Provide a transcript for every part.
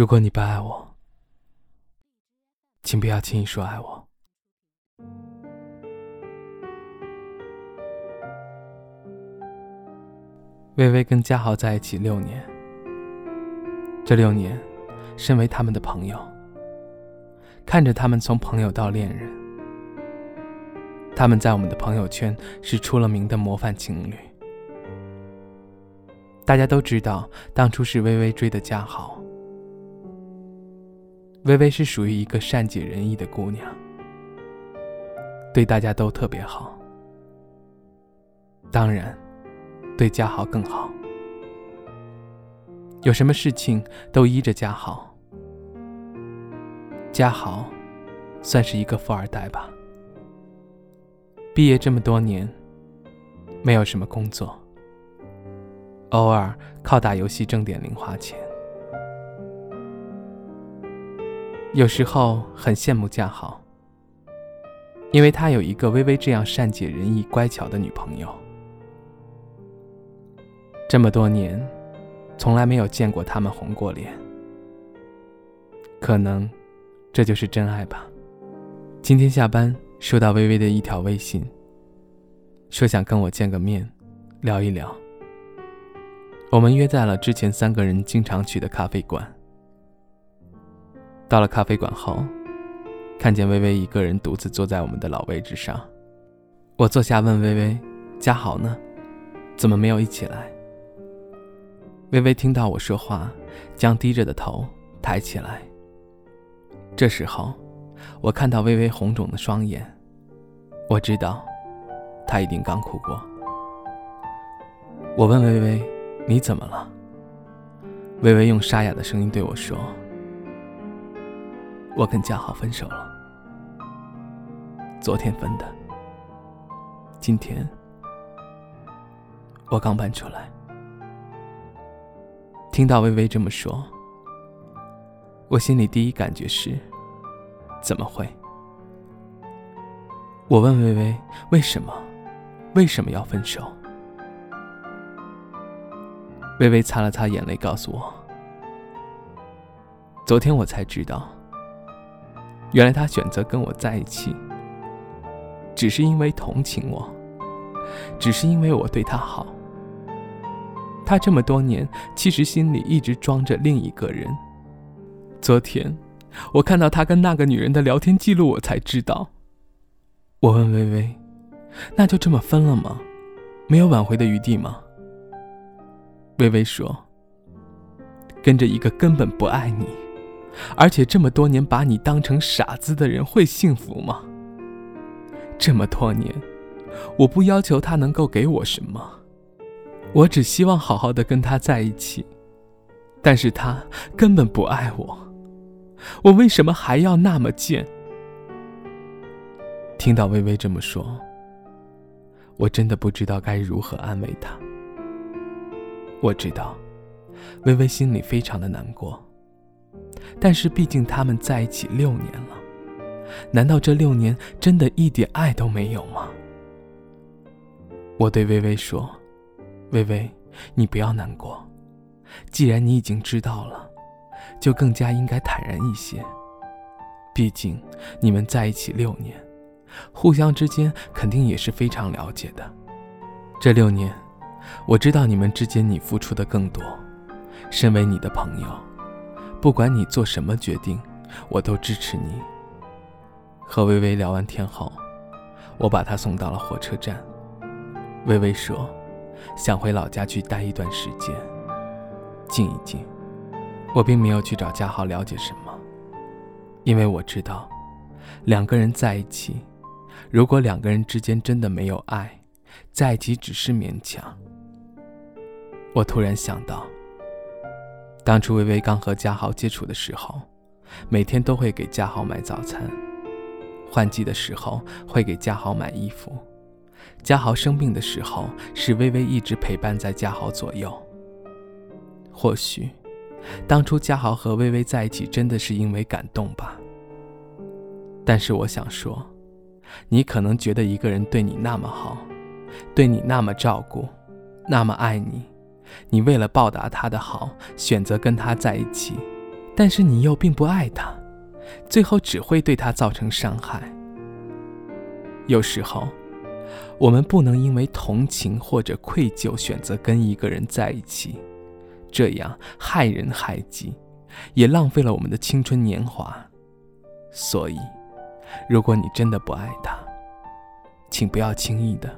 如果你不爱我，请不要轻易说爱我。微微跟嘉豪在一起六年，这六年，身为他们的朋友，看着他们从朋友到恋人，他们在我们的朋友圈是出了名的模范情侣。大家都知道，当初是微微追的嘉豪。微微是属于一个善解人意的姑娘，对大家都特别好，当然。对嘉豪更好，有什么事情都依着嘉豪。嘉豪算是一个富二代吧。毕业这么多年，没有什么工作，偶尔靠打游戏挣点零花钱。有时候很羡慕嘉豪，因为他有一个微微这样善解人意、乖巧的女朋友。这么多年，从来没有见过他们红过脸。可能，这就是真爱吧。今天下班收到微微的一条微信，说想跟我见个面，聊一聊。我们约在了之前三个人经常去的咖啡馆。到了咖啡馆后，看见微微一个人独自坐在我们的老位置上，我坐下问微微：“嘉豪呢？怎么没有一起来？”微微听到我说话，将低着的头抬起来。这时候，我看到微微红肿的双眼，我知道，她一定刚哭过。我问微微：“你怎么了？”微微用沙哑的声音对我说：“我跟嘉豪分手了，昨天分的。今天，我刚搬出来。”听到微微这么说，我心里第一感觉是：怎么会？我问微微为什么，为什么要分手？微微擦了擦眼泪，告诉我：昨天我才知道，原来他选择跟我在一起，只是因为同情我，只是因为我对他好。他这么多年，其实心里一直装着另一个人。昨天，我看到他跟那个女人的聊天记录，我才知道。我问微微：“那就这么分了吗？没有挽回的余地吗？”微微说：“跟着一个根本不爱你，而且这么多年把你当成傻子的人，会幸福吗？这么多年，我不要求他能够给我什么。”我只希望好好的跟他在一起，但是他根本不爱我，我为什么还要那么贱？听到微微这么说，我真的不知道该如何安慰她。我知道，微微心里非常的难过，但是毕竟他们在一起六年了，难道这六年真的一点爱都没有吗？我对微微说。微微，你不要难过。既然你已经知道了，就更加应该坦然一些。毕竟你们在一起六年，互相之间肯定也是非常了解的。这六年，我知道你们之间你付出的更多。身为你的朋友，不管你做什么决定，我都支持你。和微微聊完天后，我把她送到了火车站。微微说。想回老家去待一段时间，静一静。我并没有去找嘉豪了解什么，因为我知道，两个人在一起，如果两个人之间真的没有爱，在一起只是勉强。我突然想到，当初微微刚和嘉豪接触的时候，每天都会给嘉豪买早餐，换季的时候会给嘉豪买衣服。嘉豪生病的时候，是微微一直陪伴在嘉豪左右。或许，当初嘉豪和微微在一起，真的是因为感动吧。但是我想说，你可能觉得一个人对你那么好，对你那么照顾，那么爱你，你为了报答他的好，选择跟他在一起。但是你又并不爱他，最后只会对他造成伤害。有时候，我们不能因为同情或者愧疚选择跟一个人在一起，这样害人害己，也浪费了我们的青春年华。所以，如果你真的不爱他，请不要轻易的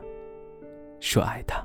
说爱他。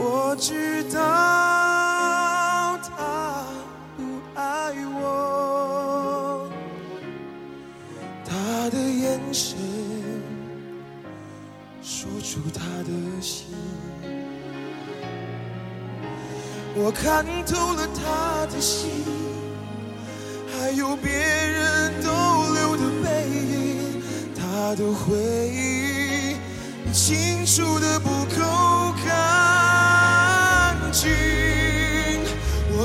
我知道他不爱我，他的眼神。说出他的心，我看透了他的心，还有别人逗留的背影，他的回忆清楚的不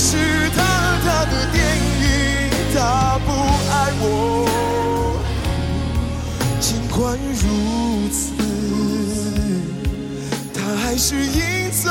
是他他的电影，他不爱我。尽管如此，他还是赢走。